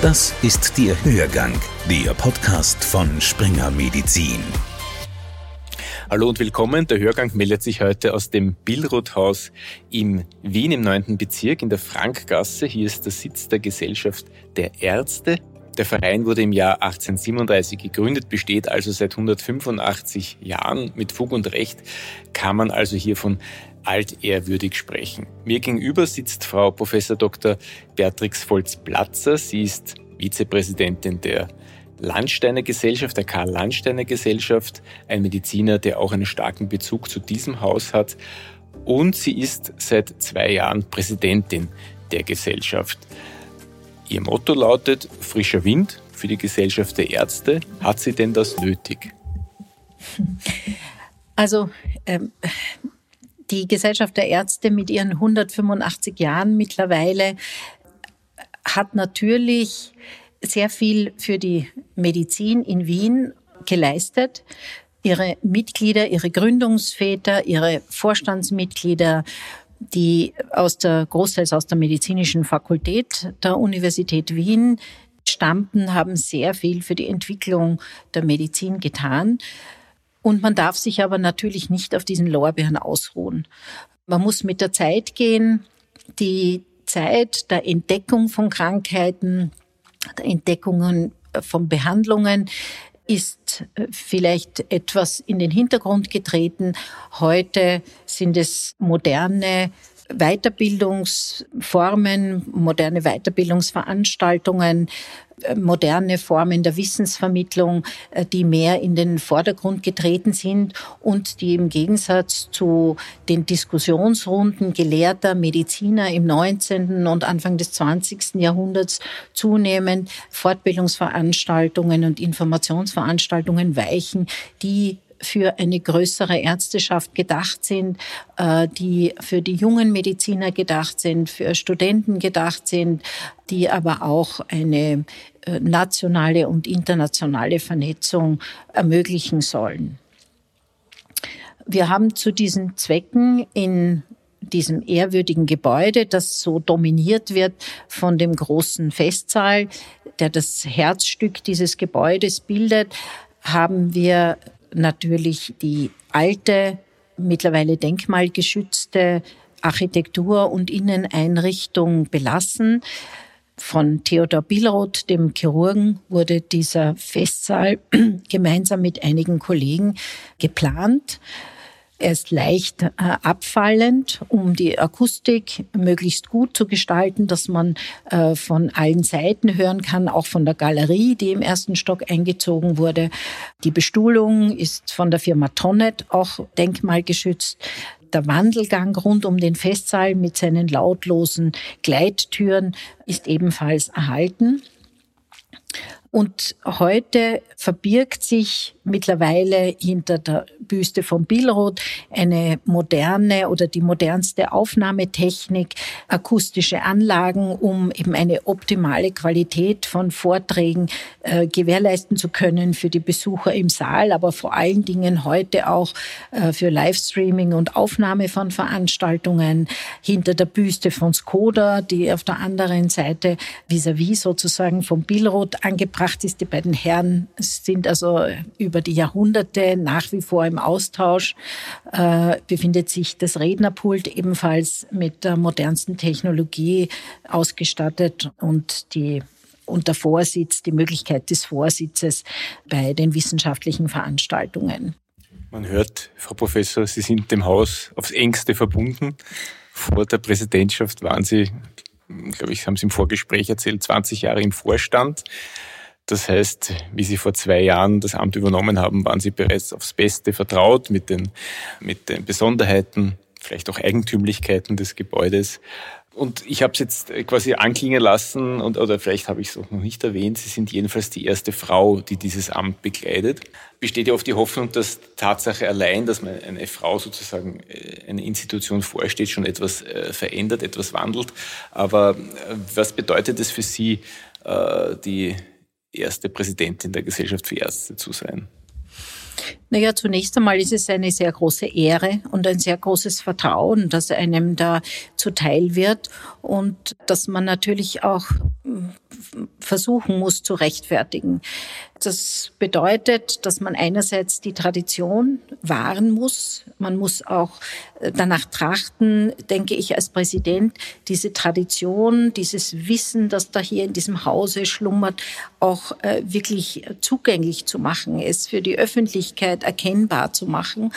Das ist der Hörgang, der Podcast von Springer Medizin. Hallo und willkommen. Der Hörgang meldet sich heute aus dem Billroth-Haus in Wien im 9. Bezirk in der Frankgasse. Hier ist der Sitz der Gesellschaft der Ärzte. Der Verein wurde im Jahr 1837 gegründet, besteht also seit 185 Jahren. Mit Fug und Recht kann man also hier von altehrwürdig sprechen. Mir gegenüber sitzt Frau Prof. Dr. Beatrix Volz-Platzer. Sie ist Vizepräsidentin der Landsteiner Gesellschaft, der Karl Landsteiner Gesellschaft, ein Mediziner, der auch einen starken Bezug zu diesem Haus hat. Und sie ist seit zwei Jahren Präsidentin der Gesellschaft. Ihr Motto lautet frischer Wind für die Gesellschaft der Ärzte. Hat sie denn das nötig? Also ähm, die Gesellschaft der Ärzte mit ihren 185 Jahren mittlerweile hat natürlich sehr viel für die Medizin in Wien geleistet. Ihre Mitglieder, ihre Gründungsväter, ihre Vorstandsmitglieder, die aus der, großteils aus der medizinischen Fakultät der Universität Wien stammten, haben sehr viel für die Entwicklung der Medizin getan. Und man darf sich aber natürlich nicht auf diesen Lorbeeren ausruhen. Man muss mit der Zeit gehen. Die Zeit der Entdeckung von Krankheiten, der Entdeckungen von Behandlungen ist äh, vielleicht etwas in den Hintergrund getreten. Heute sind es moderne Weiterbildungsformen, moderne Weiterbildungsveranstaltungen, äh, moderne Formen der Wissensvermittlung, äh, die mehr in den Vordergrund getreten sind und die im Gegensatz zu den Diskussionsrunden gelehrter Mediziner im 19. und Anfang des 20. Jahrhunderts zunehmend Fortbildungsveranstaltungen und Informationsveranstaltungen weichen, die für eine größere Ärzteschaft gedacht sind, äh, die für die jungen Mediziner gedacht sind, für Studenten gedacht sind, die aber auch eine äh, nationale und internationale Vernetzung ermöglichen sollen. Wir haben zu diesen Zwecken in diesem ehrwürdigen Gebäude, das so dominiert wird von dem großen Festsaal, der das Herzstück dieses Gebäudes bildet, haben wir natürlich die alte, mittlerweile denkmalgeschützte Architektur und Inneneinrichtung belassen. Von Theodor Billroth, dem Chirurgen, wurde dieser Festsaal gemeinsam mit einigen Kollegen geplant. Er ist leicht äh, abfallend, um die Akustik möglichst gut zu gestalten, dass man äh, von allen Seiten hören kann, auch von der Galerie, die im ersten Stock eingezogen wurde. Die Bestuhlung ist von der Firma Tonnet auch denkmalgeschützt. Der Wandelgang rund um den Festsaal mit seinen lautlosen Gleittüren ist ebenfalls erhalten. Und heute verbirgt sich mittlerweile hinter der Büste von Billroth eine moderne oder die modernste Aufnahmetechnik, akustische Anlagen, um eben eine optimale Qualität von Vorträgen äh, gewährleisten zu können für die Besucher im Saal, aber vor allen Dingen heute auch äh, für Livestreaming und Aufnahme von Veranstaltungen hinter der Büste von Skoda, die auf der anderen Seite vis-à-vis -vis sozusagen von Billroth angebracht ist. Die beiden Herren sind also über die Jahrhunderte nach wie vor im Austausch, äh, befindet sich das Rednerpult ebenfalls mit der modernsten Technologie ausgestattet und die und der Vorsitz, die Möglichkeit des Vorsitzes bei den wissenschaftlichen Veranstaltungen. Man hört, Frau Professor, Sie sind dem Haus aufs engste verbunden. Vor der Präsidentschaft waren Sie, glaube ich, haben Sie im Vorgespräch erzählt, 20 Jahre im Vorstand. Das heißt, wie Sie vor zwei Jahren das Amt übernommen haben, waren Sie bereits aufs Beste vertraut mit den, mit den Besonderheiten, vielleicht auch Eigentümlichkeiten des Gebäudes. Und ich habe es jetzt quasi anklingen lassen, und, oder vielleicht habe ich es auch noch nicht erwähnt, Sie sind jedenfalls die erste Frau, die dieses Amt bekleidet. Besteht ja oft die Hoffnung, dass Tatsache allein, dass man eine Frau sozusagen äh, eine Institution vorsteht, schon etwas äh, verändert, etwas wandelt. Aber äh, was bedeutet es für Sie, die erste Präsidentin der Gesellschaft für Ärzte zu sein? Naja, zunächst einmal ist es eine sehr große Ehre und ein sehr großes Vertrauen, das einem da zuteil wird und dass man natürlich auch versuchen muss zu rechtfertigen. Das bedeutet, dass man einerseits die Tradition wahren muss. Man muss auch äh, danach trachten, denke ich als Präsident, diese Tradition, dieses Wissen, das da hier in diesem Hause schlummert, auch äh, wirklich zugänglich zu machen, es für die Öffentlichkeit erkennbar zu machen.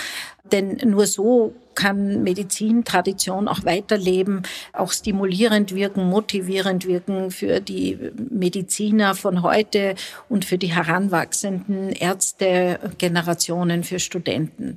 Denn nur so kann Medizintradition auch weiterleben, auch stimulierend wirken, motivierend wirken für die Mediziner von heute und für die heranwachsenden Ärztegenerationen, für Studenten.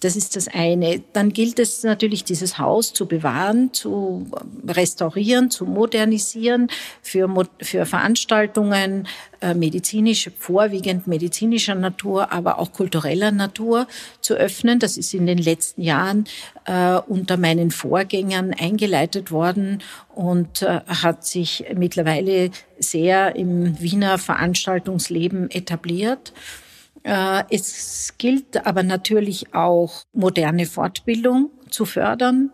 Das ist das eine. Dann gilt es natürlich, dieses Haus zu bewahren, zu restaurieren, zu modernisieren, für, für Veranstaltungen äh, medizinisch, vorwiegend medizinischer Natur, aber auch kultureller Natur zu öffnen. Das ist in den letzten Jahren äh, unter meinen Vorgängern eingeleitet worden und äh, hat sich mittlerweile sehr im Wiener Veranstaltungsleben etabliert. Äh, es gilt aber natürlich auch moderne Fortbildung zu fördern.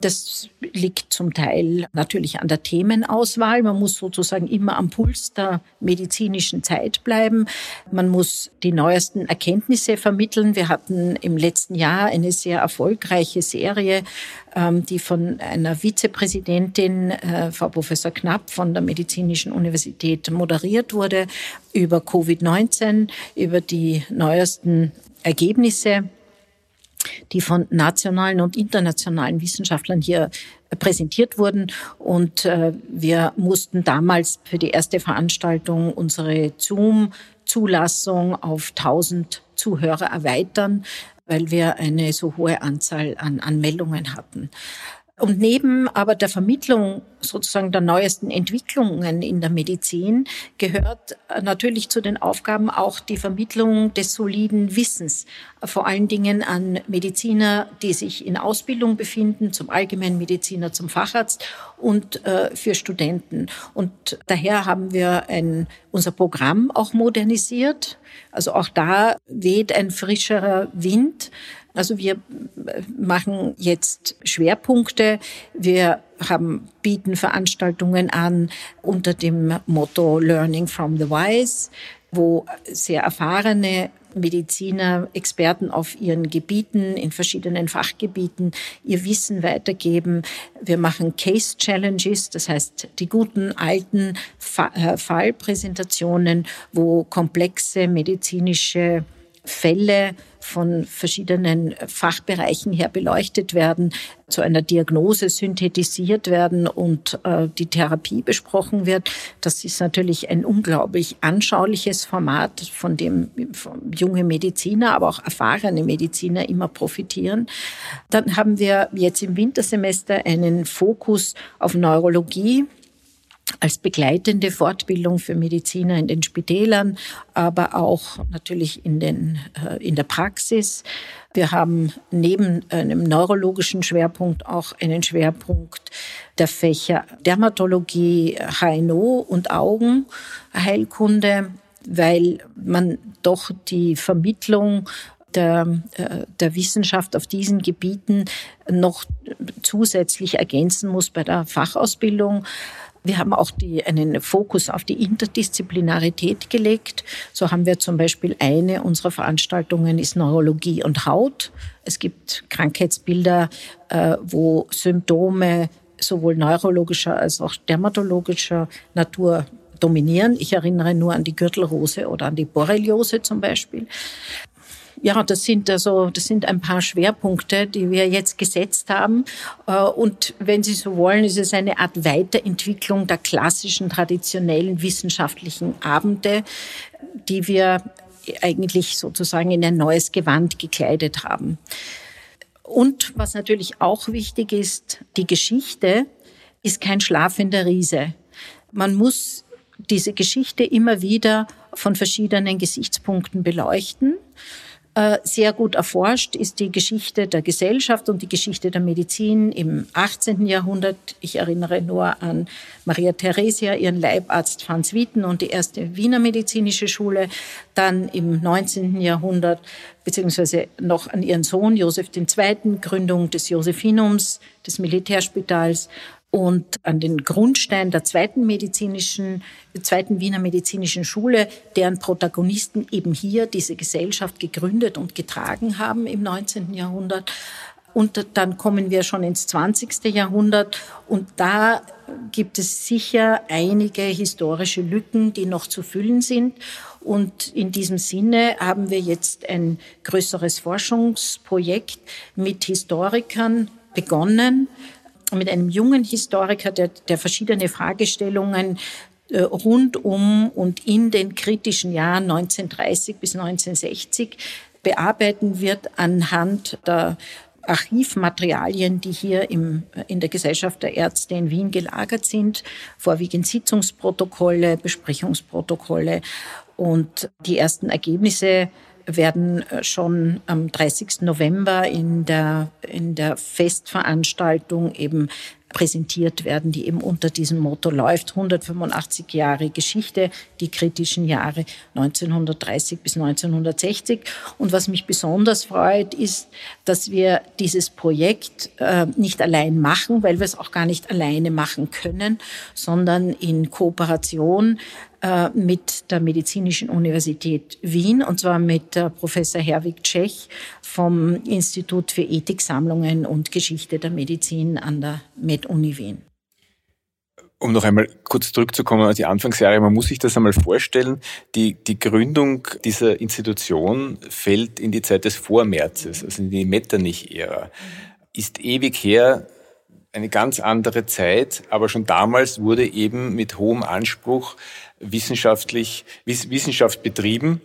Das liegt zum Teil natürlich an der Themenauswahl. Man muss sozusagen immer am Puls der medizinischen Zeit bleiben. Man muss die neuesten Erkenntnisse vermitteln. Wir hatten im letzten Jahr eine sehr erfolgreiche Serie, ähm, die von einer Vizepräsidentin, äh, Frau Professor Knapp von der Medizinischen Universität moderiert wurde, über Covid-19, über die neuesten Ergebnisse die von nationalen und internationalen Wissenschaftlern hier äh, präsentiert wurden. Und äh, wir mussten damals für die erste Veranstaltung unsere Zoom-Zulassung auf 1000 Zuhörer erweitern, weil wir eine so hohe Anzahl an Anmeldungen hatten. Und neben aber der Vermittlung sozusagen der neuesten Entwicklungen in der Medizin gehört natürlich zu den Aufgaben auch die Vermittlung des soliden Wissens, vor allen Dingen an Mediziner, die sich in Ausbildung befinden, zum Allgemeinmediziner, zum Facharzt und äh, für Studenten. Und daher haben wir ein, unser Programm auch modernisiert. Also auch da weht ein frischerer Wind. Also wir machen jetzt Schwerpunkte. Wir haben, bieten Veranstaltungen an unter dem Motto Learning from the Wise, wo sehr erfahrene Mediziner, Experten auf ihren Gebieten, in verschiedenen Fachgebieten ihr Wissen weitergeben. Wir machen Case Challenges, das heißt die guten alten äh, Fallpräsentationen, wo komplexe medizinische Fälle von verschiedenen Fachbereichen her beleuchtet werden, zu einer Diagnose synthetisiert werden und äh, die Therapie besprochen wird. Das ist natürlich ein unglaublich anschauliches Format, von dem junge Mediziner, aber auch erfahrene Mediziner immer profitieren. Dann haben wir jetzt im Wintersemester einen Fokus auf Neurologie als begleitende Fortbildung für Mediziner in den Spitälern, aber auch natürlich in, den, äh, in der Praxis. Wir haben neben einem neurologischen Schwerpunkt auch einen Schwerpunkt der Fächer Dermatologie, HNO und Augenheilkunde, weil man doch die Vermittlung der, äh, der Wissenschaft auf diesen Gebieten noch zusätzlich ergänzen muss bei der Fachausbildung. Wir haben auch die, einen Fokus auf die Interdisziplinarität gelegt. So haben wir zum Beispiel eine unserer Veranstaltungen ist Neurologie und Haut. Es gibt Krankheitsbilder, äh, wo Symptome sowohl neurologischer als auch dermatologischer Natur dominieren. Ich erinnere nur an die Gürtelrose oder an die Borreliose zum Beispiel ja, das sind also, das sind ein paar Schwerpunkte, die wir jetzt gesetzt haben. Äh, und wenn Sie so wollen, ist es eine Art Weiterentwicklung der klassischen, traditionellen wissenschaftlichen Abende, die wir eigentlich sozusagen in ein neues Gewand gekleidet haben. Und was natürlich auch wichtig ist, die Geschichte ist kein schlafender Riese. Man muss diese Geschichte immer wieder von verschiedenen Gesichtspunkten beleuchten. Äh, sehr gut erforscht ist die Geschichte der Gesellschaft und die Geschichte der Medizin im 18. Jahrhundert. Ich erinnere nur an Maria Theresia, ihren Leibarzt Franz Wieten und die erste Wiener medizinische Schule. Dann im 19. Jahrhundert beziehungsweise noch an ihren Sohn Josef II., Gründung des Josephinums, des Militärspitals Und an den Grundstein der zweiten medizinischen, zweiten Wiener medizinischen Schule, deren Protagonisten eben hier diese Gesellschaft gegründet und getragen haben im 19. Jahrhundert. Und dann kommen wir schon ins 20. Jahrhundert und da gibt es sicher einige historische Lücken, die noch zu füllen sind. Und in diesem Sinne haben wir jetzt ein größeres Forschungsprojekt mit Historikern begonnen, mit einem jungen Historiker, der, der verschiedene Fragestellungen äh, rund um und in den kritischen Jahren 1930 bis 1960 bearbeiten wird anhand der Archivmaterialien, die hier im, in der Gesellschaft der Ärzte in Wien gelagert sind, vorwiegend Sitzungsprotokolle, Besprechungsprotokolle. Und die ersten Ergebnisse werden äh, schon am 30. November in der, in der Festveranstaltung eben präsentiert werden, die eben unter diesem Motto läuft. 185 Jahre Geschichte, die kritischen Jahre 1930 bis 1960. Und was mich besonders freut, ist, dass wir dieses Projekt äh, nicht allein machen, weil wir es auch gar nicht alleine machen können, sondern in Kooperation äh, mit der Medizinischen Universität Wien, und zwar mit äh, Professor Herwig Tschech vom Institut für Ethiksammlungen und Geschichte der Medizin an der Med-Uni Wien. Um noch einmal kurz zurückzukommen auf die Anfangsjahre, man muss sich das einmal vorstellen, die, die Gründung dieser Institution fällt in die Zeit des Vormärzes, also in die Metternich-Ära. Ist ewig her, eine ganz andere Zeit, aber schon damals wurde eben mit hohem Anspruch wissenschaftlich, Wissenschaft betrieben.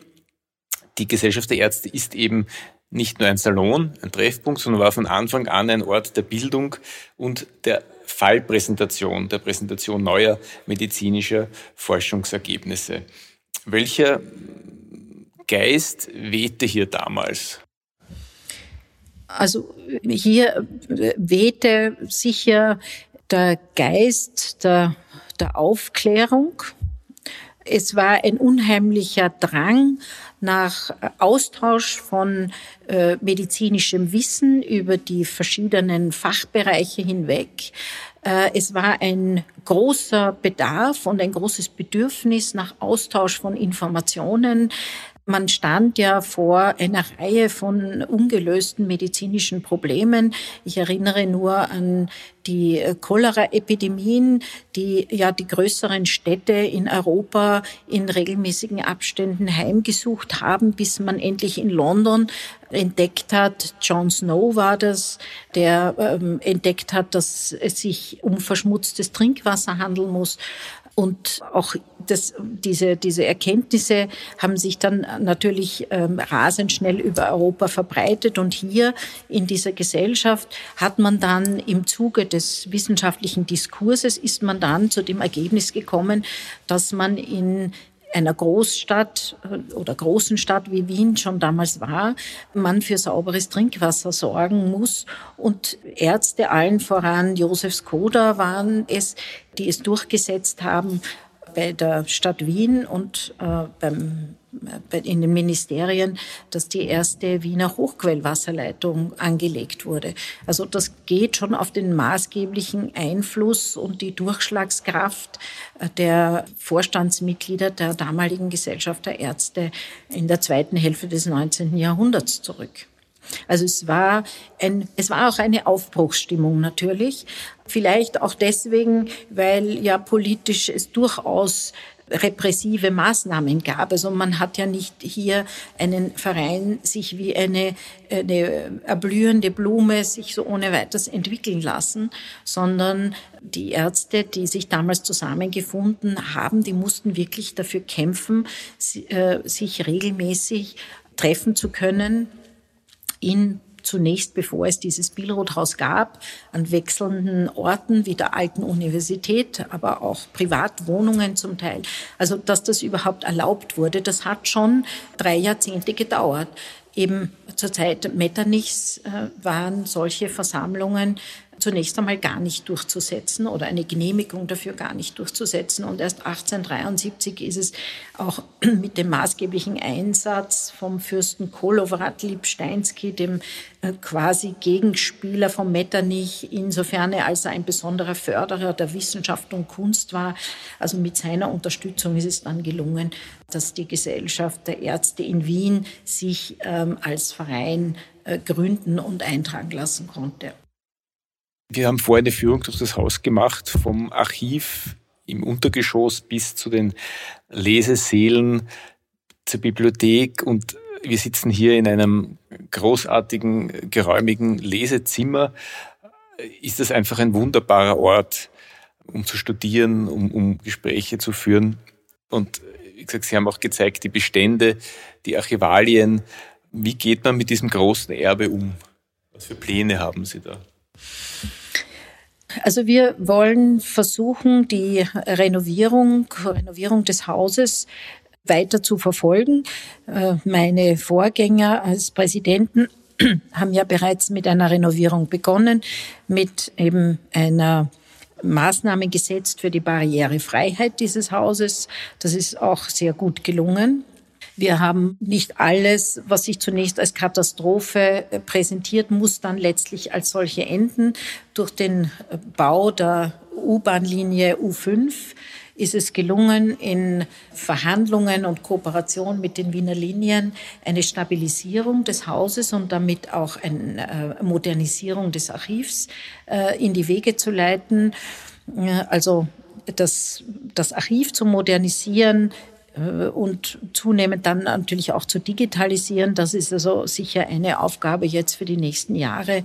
Die Gesellschaft der Ärzte ist eben nicht nur ein Salon, ein Treffpunkt, sondern war von Anfang an ein Ort der Bildung und der Fallpräsentation, der Präsentation neuer medizinischer Forschungsergebnisse. Welcher Geist wehte hier damals? Also hier wehte sicher der Geist der, der Aufklärung, es war ein unheimlicher Drang nach Austausch von äh, medizinischem Wissen über die verschiedenen Fachbereiche hinweg. Äh, es war ein großer Bedarf und ein großes Bedürfnis nach Austausch von Informationen. Man stand ja vor einer Reihe von ungelösten medizinischen Problemen. Ich erinnere nur an die Cholera-Epidemien, die ja die größeren Städte in Europa in regelmäßigen Abständen heimgesucht haben, bis man endlich in London entdeckt hat, John Snow war das, der ähm, entdeckt hat, dass es sich um verschmutztes Trinkwasser handeln muss. Und auch das, diese, diese Erkenntnisse haben sich dann natürlich ähm, rasend schnell über Europa verbreitet. Und hier in dieser Gesellschaft hat man dann im Zuge des wissenschaftlichen Diskurses ist man dann zu dem Ergebnis gekommen, dass man in einer Großstadt äh, oder großen Stadt wie Wien schon damals war, man für sauberes Trinkwasser sorgen muss. Und Ärzte allen voran, Josef Skoda waren es, die es durchgesetzt haben, bei der Stadt Wien und äh, beim, bei, in den Ministerien, dass die erste Wiener Hochquellwasserleitung angelegt wurde. Also das geht schon auf den maßgeblichen Einfluss und die Durchschlagskraft äh, der Vorstandsmitglieder der damaligen Gesellschaft der Ärzte in der zweiten Hälfte des 19. Jahrhunderts zurück. Also es war ein, es war auch eine Aufbruchsstimmung natürlich. Vielleicht auch deswegen, weil ja politisch es durchaus repressive Maßnahmen gab. Also man hat ja nicht hier einen Verein sich wie eine, eine erblühende Blume sich so ohne weiteres entwickeln lassen, sondern die Ärzte, die sich damals zusammengefunden haben, die mussten wirklich dafür kämpfen, äh, sich regelmäßig treffen zu können, in zunächst, bevor es dieses Billroth-Haus gab, an wechselnden Orten wie der alten Universität, aber auch Privatwohnungen zum Teil. Also, dass das überhaupt erlaubt wurde, das hat schon drei Jahrzehnte gedauert. Eben zur Zeit Metternichs äh, waren solche Versammlungen zunächst einmal gar nicht durchzusetzen oder eine Genehmigung dafür gar nicht durchzusetzen. Und erst 1873 ist es auch mit dem maßgeblichen Einsatz vom Fürsten Kolowrat Lipsteinski, dem äh, quasi Gegenspieler von Metternich, insofern als er ein besonderer Förderer der Wissenschaft und Kunst war. Also mit seiner Unterstützung ist es dann gelungen, dass die Gesellschaft der Ärzte in Wien sich ähm, als Verein äh, gründen und eintragen lassen konnte. Wir haben vorher eine Führung durch das Haus gemacht, vom Archiv im Untergeschoss bis zu den Lesesälen, zur Bibliothek und wir sitzen hier in einem großartigen, geräumigen Lesezimmer. Ist das einfach ein wunderbarer Ort, um zu studieren, um, um Gespräche zu führen? Und wie gesagt, Sie haben auch gezeigt, die Bestände, die Archivalien. Wie geht man mit diesem großen Erbe um? Was für Pläne haben Sie da? Also wir wollen versuchen, die Renovierung, Renovierung des Hauses weiter zu verfolgen. Äh, meine Vorgänger als Präsidenten haben ja bereits mit einer Renovierung begonnen, mit eben einer Maßnahme gesetzt für die Barrierefreiheit dieses Hauses. Das ist auch sehr gut gelungen. Wir haben nicht alles, was sich zunächst als Katastrophe äh, präsentiert, muss dann letztlich als solche enden. Durch den äh, Bau der U-Bahn-Linie U5 ist es gelungen, in Verhandlungen und Kooperation mit den Wiener Linien eine Stabilisierung des Hauses und damit auch eine äh, Modernisierung des Archivs in die Wege zu leiten. Also das, das Archiv zu modernisieren, und zunehmend dann natürlich auch zu digitalisieren. Das ist also sicher eine Aufgabe jetzt für die nächsten Jahre,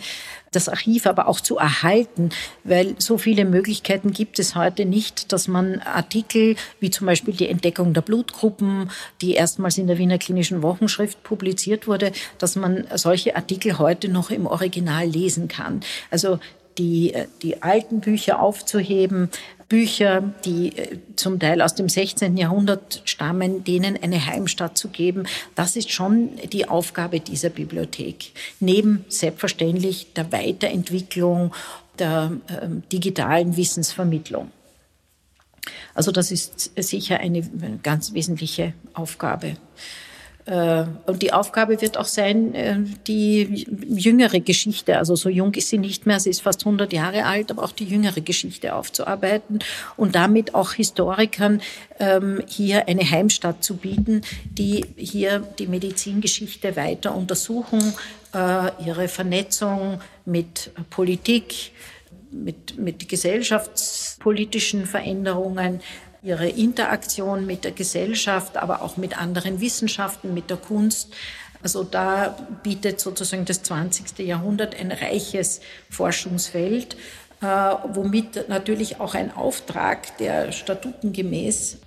das Archiv aber auch zu erhalten, weil so viele Möglichkeiten gibt es heute nicht, dass man Artikel wie zum Beispiel die Entdeckung der Blutgruppen, die erstmals in der Wiener Klinischen Wochenschrift publiziert wurde, dass man solche Artikel heute noch im Original lesen kann. Also die, die alten Bücher aufzuheben, Bücher, die äh, zum Teil aus dem 16. Jahrhundert stammen, denen eine Heimstatt zu geben. Das ist schon die Aufgabe dieser Bibliothek. Neben selbstverständlich der Weiterentwicklung der äh, digitalen Wissensvermittlung. Also das ist sicher eine ganz wesentliche Aufgabe. Äh, und die Aufgabe wird auch sein, äh, die jüngere Geschichte, also so jung ist sie nicht mehr, sie ist fast 100 Jahre alt, aber auch die jüngere Geschichte aufzuarbeiten und damit auch Historikern ähm, hier eine Heimstatt zu bieten, die hier die Medizingeschichte weiter untersuchen, äh, ihre Vernetzung mit Politik, mit, mit gesellschaftspolitischen Veränderungen, ihre Interaktion mit der Gesellschaft, aber auch mit anderen Wissenschaften, mit der Kunst. Also da bietet sozusagen das 20. Jahrhundert ein reiches Forschungsfeld, äh, womit natürlich auch ein Auftrag, der statutengemäß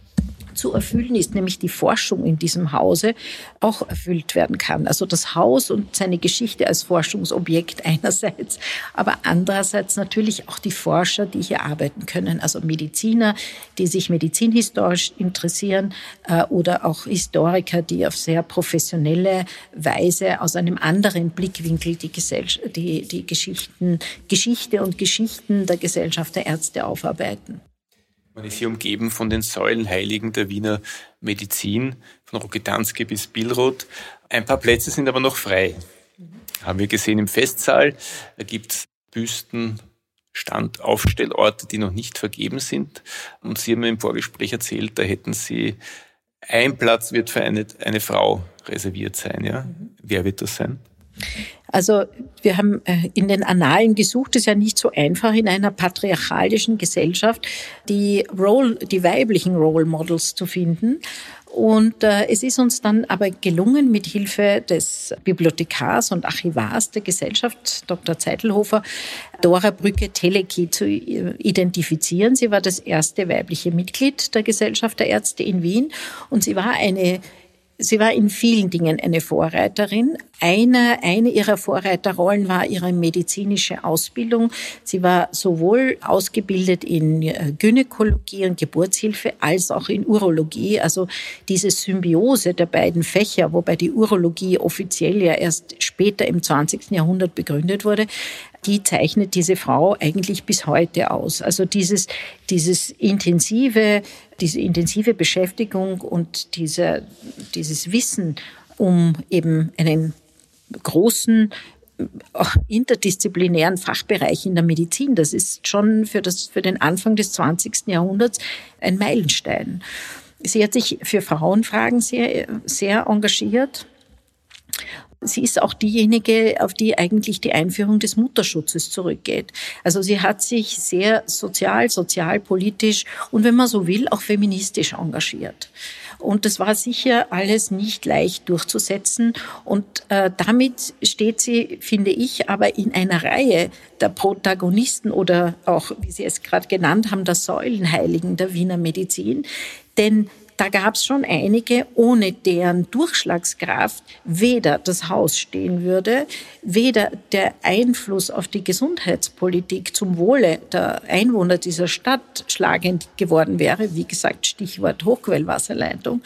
zu erfüllen ist, nämlich die Forschung in diesem Hause auch erfüllt werden kann. Also das Haus und seine Geschichte als Forschungsobjekt einerseits, aber andererseits natürlich auch die Forscher, die hier arbeiten können, also Mediziner, die sich medizinhistorisch interessieren äh, oder auch Historiker, die auf sehr professionelle Weise aus einem anderen Blickwinkel die, Gesellschaft, die, die Geschichten, Geschichte und Geschichten der Gesellschaft der Ärzte aufarbeiten. Man ist hier umgeben von den Säulenheiligen der Wiener Medizin, von Roketanski bis Billroth. Ein paar Plätze sind aber noch frei. Haben wir gesehen im Festsaal. Da gibt es Büsten, Standaufstellorte, die noch nicht vergeben sind. Und Sie haben mir im Vorgespräch erzählt, da hätten Sie ein Platz wird für eine, eine Frau reserviert sein. Ja? Mhm. Wer wird das sein? Also wir haben äh, in den Annalen gesucht, es ist ja nicht so einfach in einer patriarchalischen Gesellschaft, die Role, die weiblichen Role Models zu finden. Und äh, es ist uns dann aber gelungen, mit Hilfe des Bibliothekars und Archivars der Gesellschaft, Dr. Zeitelhofer, Dora Brücke Teleki zu äh, identifizieren. Sie war das erste weibliche Mitglied der Gesellschaft der Ärzte in Wien und sie war eine Sie war in vielen Dingen eine Vorreiterin. Eine, eine ihrer Vorreiterrollen war ihre medizinische Ausbildung. Sie war sowohl ausgebildet in äh, Gynäkologie und Geburtshilfe als auch in Urologie. Also diese Symbiose der beiden Fächer, wobei die Urologie offiziell ja erst später im 20. Jahrhundert begründet wurde, die zeichnet diese Frau eigentlich bis heute aus. Also dieses, dieses intensive, diese intensive Beschäftigung und diese, dieses Wissen um eben einen großen äh, interdisziplinären Fachbereich in der Medizin. Das ist schon für, das, für den Anfang des 20. Jahrhunderts ein Meilenstein. Sie hat sich für Frauenfragen sehr, sehr engagiert. Sie ist auch diejenige, auf die eigentlich die Einführung des Mutterschutzes zurückgeht. Also sie hat sich sehr sozial, sozialpolitisch und wenn man so will, auch feministisch engagiert. Und das war sicher alles nicht leicht durchzusetzen. Und äh, damit steht sie, finde ich, aber in einer Reihe der Protagonisten oder auch, wie Sie es gerade genannt haben, der Säulenheiligen der Wiener Medizin. Denn da gab es schon einige, ohne deren Durchschlagskraft weder das Haus stehen würde, weder der Einfluss auf die Gesundheitspolitik zum Wohle der Einwohner dieser Stadt schlagend geworden wäre. Wie gesagt, Stichwort Hochquellwasserleitung.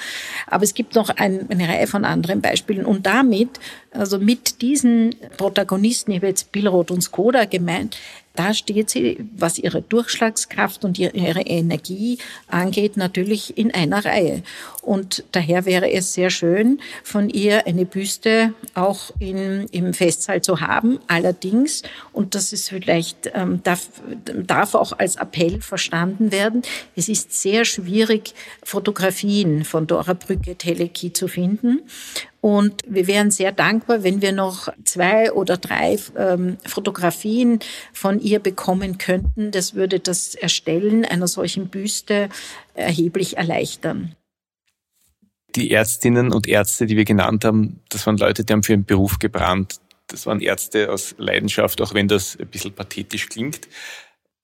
Aber es gibt noch ein, eine Reihe von anderen Beispielen. Und damit, also mit diesen Protagonisten, ich habe jetzt Billroth und Skoda gemeint, da steht sie, was ihre Durchschlagskraft und ihre Energie angeht, natürlich in einer Reihe. Und daher wäre es sehr schön, von ihr eine Büste auch in, im Festsaal zu haben. Allerdings, und das ist vielleicht, ähm, darf, darf auch als Appell verstanden werden, es ist sehr schwierig, Fotografien von Dora Brücke Teleki zu finden. Und wir wären sehr dankbar, wenn wir noch zwei oder drei ähm, Fotografien von ihr bekommen könnten. Das würde das Erstellen einer solchen Büste erheblich erleichtern. Die Ärztinnen und Ärzte, die wir genannt haben, das waren Leute, die haben für ihren Beruf gebrannt. Das waren Ärzte aus Leidenschaft, auch wenn das ein bisschen pathetisch klingt.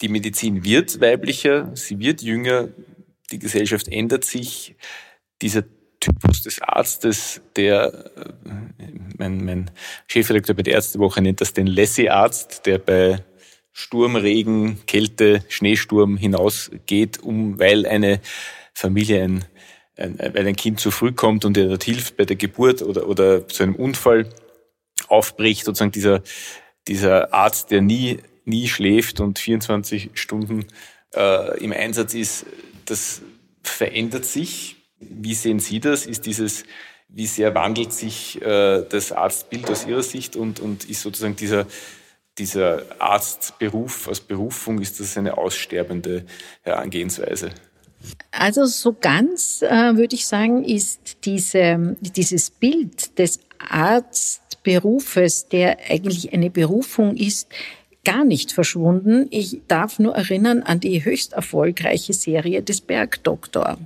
Die Medizin wird weiblicher, sie wird jünger, die Gesellschaft ändert sich. Dieser Typus des Arztes, der, äh, mein, mein Chefredakteur bei der Ärztewoche nennt das den Lassie-Arzt, der bei Sturm, Regen, Kälte, Schneesturm hinausgeht, um, weil eine Familie ein, ein, weil ein Kind zu früh kommt und er dort hilft bei der Geburt oder, oder zu einem Unfall aufbricht, sozusagen dieser, dieser Arzt, der nie, nie schläft und 24 Stunden äh, im Einsatz ist, das verändert sich wie sehen Sie das? Ist dieses, wie sehr wandelt sich äh, das Arztbild aus Ihrer Sicht und, und ist sozusagen dieser, dieser Arztberuf als Berufung, ist das eine aussterbende Herangehensweise? Also so ganz äh, würde ich sagen, ist diese, dieses Bild des Arztberufes, der eigentlich eine Berufung ist, gar nicht verschwunden. Ich darf nur erinnern an die höchst erfolgreiche Serie des Bergdoktor,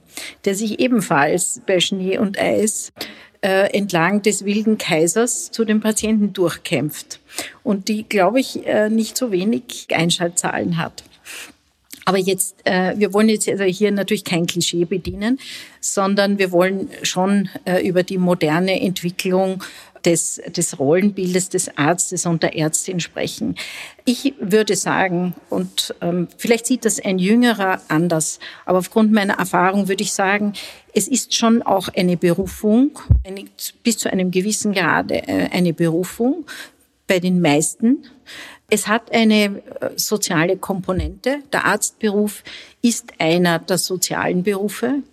der sich ebenfalls bei Schnee und Eis äh, entlang des wilden Kaisers zu den Patienten durchkämpft und die, glaube ich, äh, nicht so wenig Einschaltzahlen hat. Aber jetzt, äh, wir wollen jetzt also hier natürlich kein Klischee bedienen, sondern wir wollen schon äh, über die moderne Entwicklung des, des Rollenbildes des Arztes und der Ärztin sprechen. Ich würde sagen, und ähm, vielleicht sieht das ein Jüngerer anders, aber aufgrund meiner Erfahrung würde ich sagen, es ist schon auch eine Berufung, eine, bis zu einem gewissen Grade äh, eine Berufung bei den meisten. Es hat eine äh, soziale Komponente. Der Arztberuf ist einer der sozialen Berufe.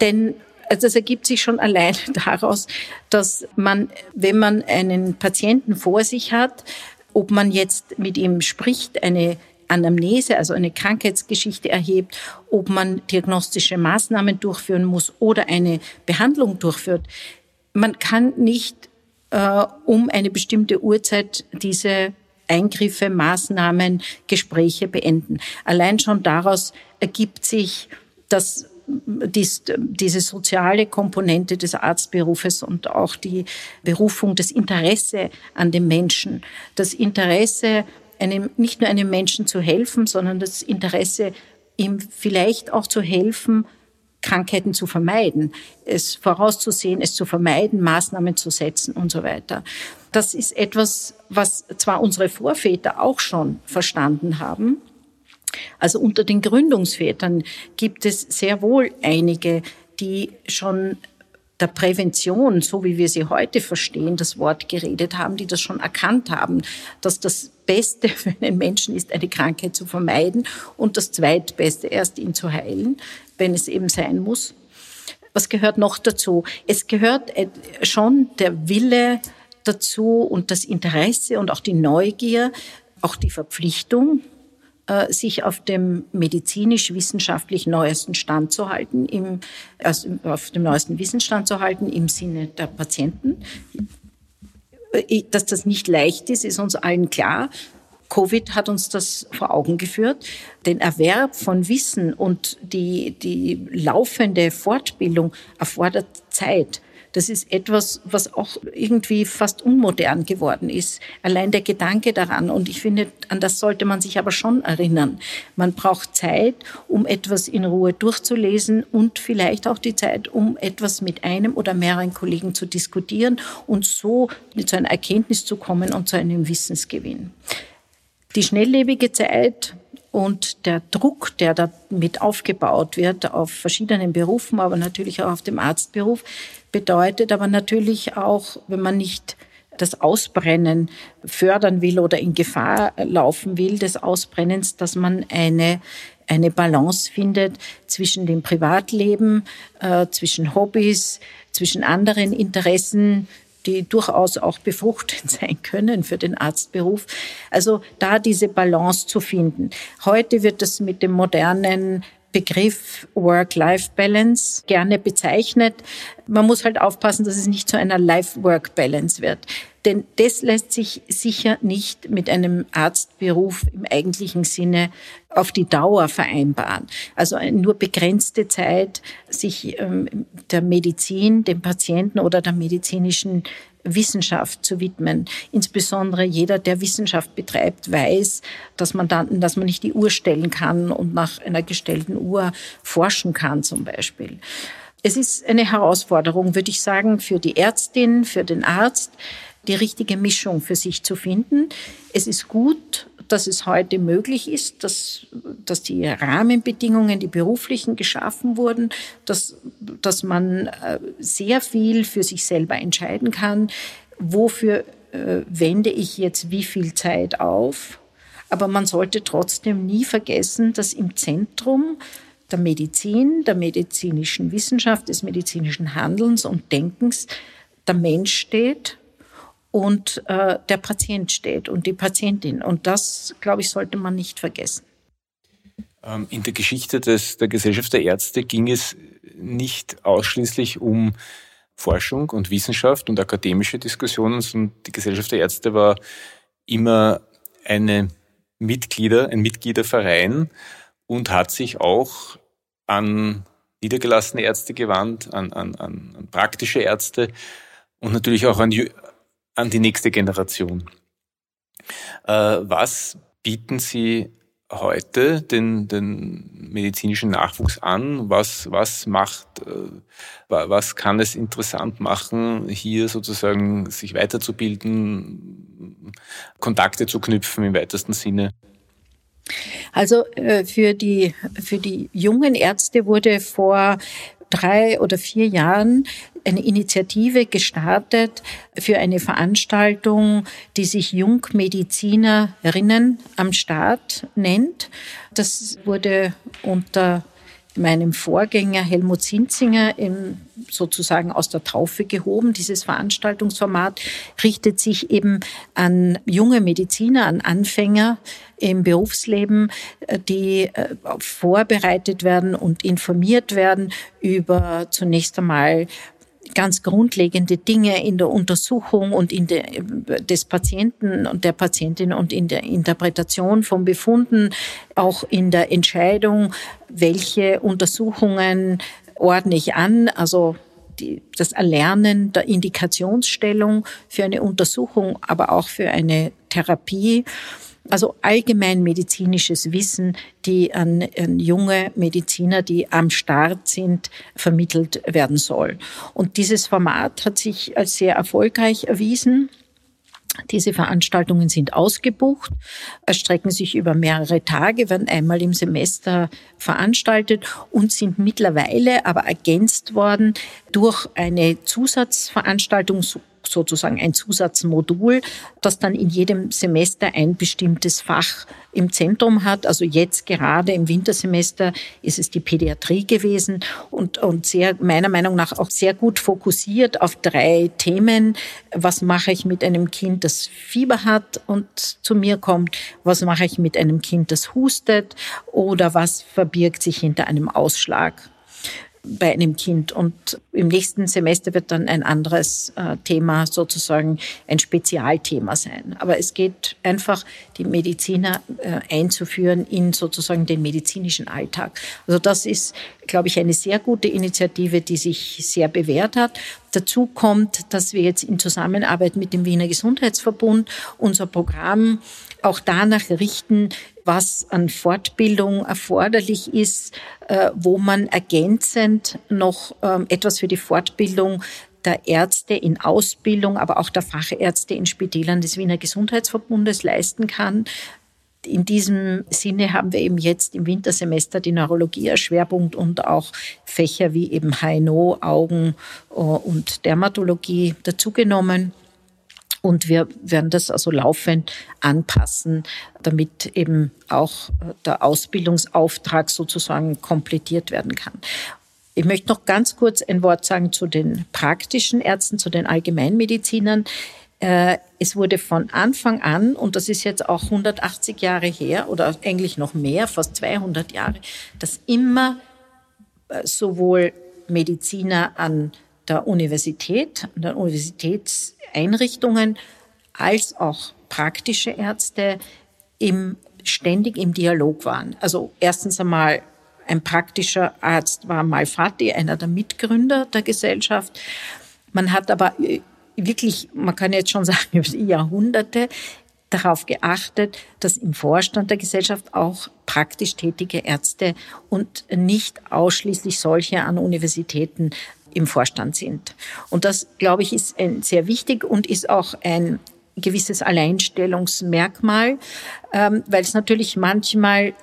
Denn also es ergibt sich schon allein daraus, dass man, wenn man einen Patienten vor sich hat, ob man jetzt mit ihm spricht, eine Anamnese, also eine Krankheitsgeschichte erhebt, ob man diagnostische Maßnahmen durchführen muss oder eine Behandlung durchführt. Man kann nicht äh, um eine bestimmte Uhrzeit diese Eingriffe, Maßnahmen, Gespräche beenden. Allein schon daraus ergibt sich, dass dies, diese soziale Komponente des Arztberufes und auch die Berufung, das Interesse an dem Menschen, das Interesse, einem, nicht nur einem Menschen zu helfen, sondern das Interesse, ihm vielleicht auch zu helfen, Krankheiten zu vermeiden, es vorauszusehen, es zu vermeiden, Maßnahmen zu setzen und so weiter. Das ist etwas, was zwar unsere Vorväter auch schon verstanden haben, also unter den Gründungsvätern gibt es sehr wohl einige, die schon der Prävention, so wie wir sie heute verstehen, das Wort geredet haben, die das schon erkannt haben, dass das Beste für einen Menschen ist, eine Krankheit zu vermeiden und das Zweitbeste erst ihn zu heilen, wenn es eben sein muss. Was gehört noch dazu? Es gehört äh, schon der Wille dazu und das Interesse und auch die Neugier, auch die Verpflichtung, sich auf dem medizinisch-wissenschaftlich neuesten Stand zu halten, im, also auf dem neuesten Wissensstand zu halten im Sinne der Patienten. Äh, dass das nicht leicht ist, ist uns allen klar. Covid hat uns das vor Augen geführt. Den Erwerb von Wissen und die, die laufende Fortbildung erfordert Zeit. Das ist etwas, was auch irgendwie fast unmodern geworden ist. Allein der Gedanke daran. Und ich finde, an das sollte man sich aber schon erinnern. Man braucht Zeit, um etwas in Ruhe durchzulesen und vielleicht auch die Zeit, um etwas mit einem oder mehreren Kollegen zu diskutieren und so zu einer Erkenntnis zu kommen und zu einem Wissensgewinn. Die schnelllebige Zeit und der Druck, der damit aufgebaut wird auf verschiedenen Berufen, aber natürlich auch auf dem Arztberuf, bedeutet aber natürlich auch, wenn man nicht das Ausbrennen fördern will oder in Gefahr laufen will, des Ausbrennens, dass man eine eine Balance findet zwischen dem Privatleben, äh, zwischen Hobbys, zwischen anderen Interessen, die durchaus auch befruchtend sein können für den Arztberuf. Also da diese Balance zu finden. Heute wird das mit dem modernen Begriff Work-Life-Balance gerne bezeichnet. Man muss halt aufpassen, dass es nicht zu einer Life-Work-Balance wird. Denn das lässt sich sicher nicht mit einem Arztberuf im eigentlichen Sinne auf die Dauer vereinbaren. Also nur begrenzte Zeit, sich ähm, der Medizin, dem Patienten oder der medizinischen Wissenschaft zu widmen. Insbesondere jeder, der Wissenschaft betreibt, weiß, dass man dann, dass man nicht die Uhr stellen kann und nach einer gestellten Uhr forschen kann, zum Beispiel. Es ist eine Herausforderung, würde ich sagen, für die Ärztin, für den Arzt, die richtige Mischung für sich zu finden. Es ist gut, dass es heute möglich ist, dass, dass die Rahmenbedingungen, die beruflichen geschaffen wurden, dass, dass man äh, sehr viel für sich selber entscheiden kann, wofür äh, wende ich jetzt wie viel Zeit auf. Aber man sollte trotzdem nie vergessen, dass im Zentrum der Medizin, der medizinischen Wissenschaft, des medizinischen Handelns und Denkens der Mensch steht und äh, der Patient steht und die Patientin. Und das, glaube ich, sollte man nicht vergessen. Ähm, in der Geschichte des, der Gesellschaft der Ärzte ging es nicht ausschließlich um Forschung und Wissenschaft und akademische Diskussionen, sondern die Gesellschaft der Ärzte war immer eine Mitglieder, ein Mitgliederverein und hat sich auch an niedergelassene Ärzte gewandt, an, an, an praktische Ärzte und natürlich auch an, an die nächste Generation. Äh, was bieten Sie heute den, den medizinischen Nachwuchs an? Was, was macht, äh, was kann es interessant machen, hier sozusagen sich weiterzubilden, Kontakte zu knüpfen im weitesten Sinne? Also äh, für die, für die jungen Ärzte wurde vor drei oder vier Jahren eine Initiative gestartet für eine Veranstaltung, die sich Jungmedizinerinnen am Start nennt. Das wurde unter meinem Vorgänger Helmut Zinzinger im, sozusagen aus der Taufe gehoben. Dieses Veranstaltungsformat richtet sich eben an junge Mediziner, an Anfänger im Berufsleben, die äh, vorbereitet werden und informiert werden über zunächst einmal ganz grundlegende Dinge in der Untersuchung und in der, des Patienten und der Patientin und in der Interpretation von Befunden, auch in der Entscheidung, welche Untersuchungen ordne ich an, also die, das Erlernen der Indikationsstellung für eine Untersuchung, aber auch für eine Therapie also allgemein medizinisches Wissen, die an, an, junge Mediziner, die am Start sind, vermittelt werden soll. Und dieses Format hat sich als sehr erfolgreich erwiesen. Diese Veranstaltungen sind ausgebucht, erstrecken sich über mehrere Tage, werden einmal im Semester veranstaltet und sind mittlerweile aber ergänzt worden durch eine Zusatzveranstaltung sozusagen ein Zusatzmodul, das dann in jedem Semester ein bestimmtes Fach im Zentrum hat. Also jetzt gerade im Wintersemester ist es die Pädiatrie gewesen und, und sehr, meiner Meinung nach auch sehr gut fokussiert auf drei Themen. Was mache ich mit einem Kind, das Fieber hat und zu mir kommt? Was mache ich mit einem Kind, das hustet? Oder was verbirgt sich hinter einem Ausschlag? Bei einem Kind. Und im nächsten Semester wird dann ein anderes äh, Thema sozusagen ein Spezialthema sein. Aber es geht einfach, die Mediziner äh, einzuführen in sozusagen den medizinischen Alltag. Also das ist, glaube ich, eine sehr gute Initiative, die sich sehr bewährt hat. Dazu kommt, dass wir jetzt in Zusammenarbeit mit dem Wiener Gesundheitsverbund unser Programm auch danach richten, was an Fortbildung erforderlich ist, äh, wo man ergänzend noch ähm, etwas für die Fortbildung der Ärzte in Ausbildung, aber auch der Fachärzte in Spitälern des Wiener Gesundheitsverbundes leisten kann. In diesem Sinne haben wir eben jetzt im Wintersemester die Neurologie als Schwerpunkt und auch Fächer wie eben HNO, Augen äh, und Dermatologie dazugenommen. Und wir werden das also laufend anpassen, damit eben auch der Ausbildungsauftrag sozusagen komplettiert werden kann. Ich möchte noch ganz kurz ein Wort sagen zu den praktischen Ärzten, zu den Allgemeinmedizinern. Äh, es wurde von Anfang an, und das ist jetzt auch 180 Jahre her oder eigentlich noch mehr, fast 200 Jahre, dass immer äh, sowohl Mediziner an der Universität, den Universitätseinrichtungen als auch praktische Ärzte im, ständig im Dialog waren. Also erstens einmal ein praktischer Arzt war Malfatti, einer der Mitgründer der Gesellschaft. Man hat aber äh, wirklich, man kann jetzt schon sagen, über Jahrhunderte darauf geachtet, dass im Vorstand der Gesellschaft auch praktisch tätige Ärzte und nicht ausschließlich solche an Universitäten im Vorstand sind. Und das, glaube ich, ist sehr wichtig und ist auch ein gewisses Alleinstellungsmerkmal, ähm, weil es natürlich manchmal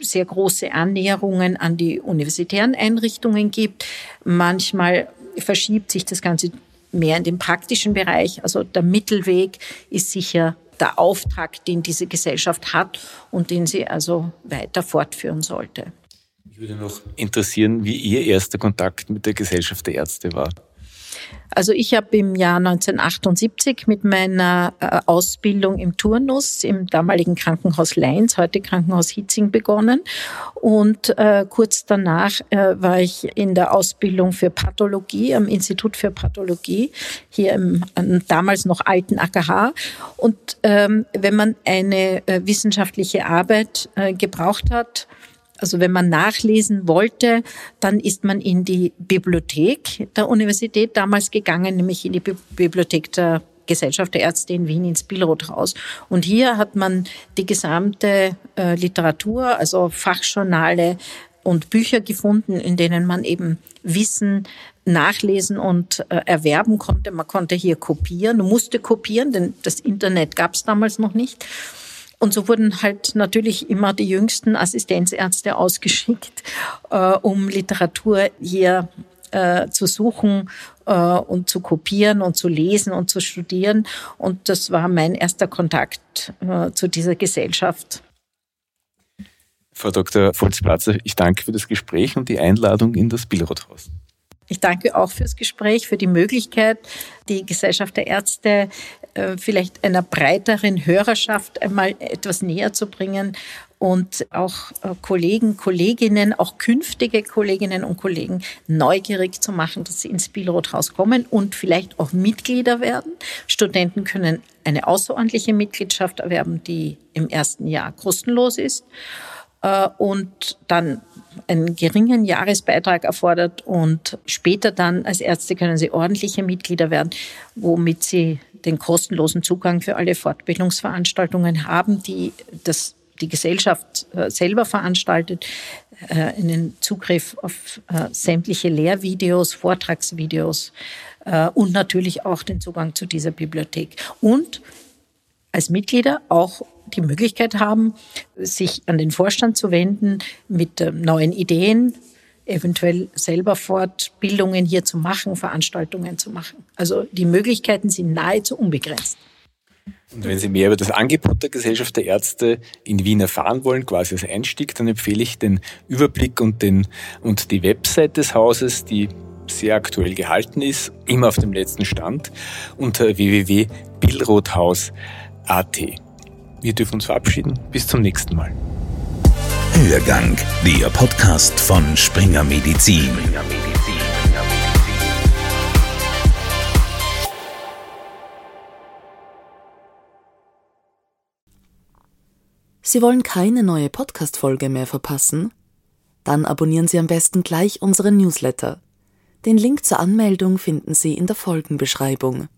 sehr große Annäherungen an die universitären Einrichtungen gibt. Manchmal verschiebt sich das Ganze mehr in den praktischen Bereich. Also der Mittelweg ist sicher der Auftrag, den diese Gesellschaft hat und den sie also weiter fortführen sollte. Mich würde noch interessieren, wie Ihr erster Kontakt mit der Gesellschaft der Ärzte war. Also ich habe im Jahr 1978 mit meiner äh, Ausbildung im Turnus im damaligen Krankenhaus Leins, heute Krankenhaus Hitzing, begonnen. Und äh, kurz danach äh, war ich in der Ausbildung für Pathologie am Institut für Pathologie hier im damals noch alten AKH. Und ähm, wenn man eine äh, wissenschaftliche Arbeit äh, gebraucht hat, also wenn man nachlesen wollte, dann ist man in die Bibliothek der Universität damals gegangen, nämlich in die Bibliothek der Gesellschaft der Ärzte in Wien ins Billrothhaus. Und hier hat man die gesamte äh, Literatur, also Fachjournale und Bücher gefunden, in denen man eben Wissen nachlesen und äh, erwerben konnte. Man konnte hier kopieren, musste kopieren, denn das Internet gab es damals noch nicht. Und so wurden halt natürlich immer die jüngsten Assistenzärzte ausgeschickt, äh, um Literatur hier äh, zu suchen äh, und zu kopieren und zu lesen und zu studieren. Und das war mein erster Kontakt äh, zu dieser Gesellschaft. Frau Dr. Volzplatzer, ich danke für das Gespräch und die Einladung in das Billrothhaus. Ich danke auch fürs Gespräch, für die Möglichkeit, die Gesellschaft der Ärzte äh, vielleicht einer breiteren Hörerschaft einmal etwas näher zu bringen und auch äh, Kollegen, Kolleginnen, auch künftige Kolleginnen und Kollegen neugierig zu machen, dass sie ins Spielrothaus kommen und vielleicht auch Mitglieder werden. Studenten können eine außerordentliche Mitgliedschaft erwerben, die im ersten Jahr kostenlos ist und dann einen geringen Jahresbeitrag erfordert und später dann als Ärzte können sie ordentliche Mitglieder werden, womit sie den kostenlosen Zugang für alle Fortbildungsveranstaltungen haben, die das die Gesellschaft äh, selber veranstaltet, äh, einen Zugriff auf äh, sämtliche Lehrvideos, Vortragsvideos und natürlich auch den Zugang zu dieser Bibliothek. Und als Mitglieder auch die Möglichkeit haben, sich an den Vorstand zu wenden mit neuen Ideen, eventuell selber Fortbildungen hier zu machen, Veranstaltungen zu machen. Also die Möglichkeiten sind nahezu unbegrenzt. Und wenn Sie mehr über das Angebot der Gesellschaft der Ärzte in Wien erfahren wollen, quasi als Einstieg, dann empfehle ich den Überblick und, den, und die Website des Hauses, die sehr aktuell gehalten ist, immer auf dem letzten Stand, unter www.billrothaus.at. Wir dürfen uns verabschieden. Bis zum nächsten Mal. Hörgang, der Podcast von Springer Medizin. Sie wollen keine neue Podcast-Folge mehr verpassen? Dann abonnieren Sie am besten gleich unseren Newsletter. Den Link zur Anmeldung finden Sie in der Folgenbeschreibung.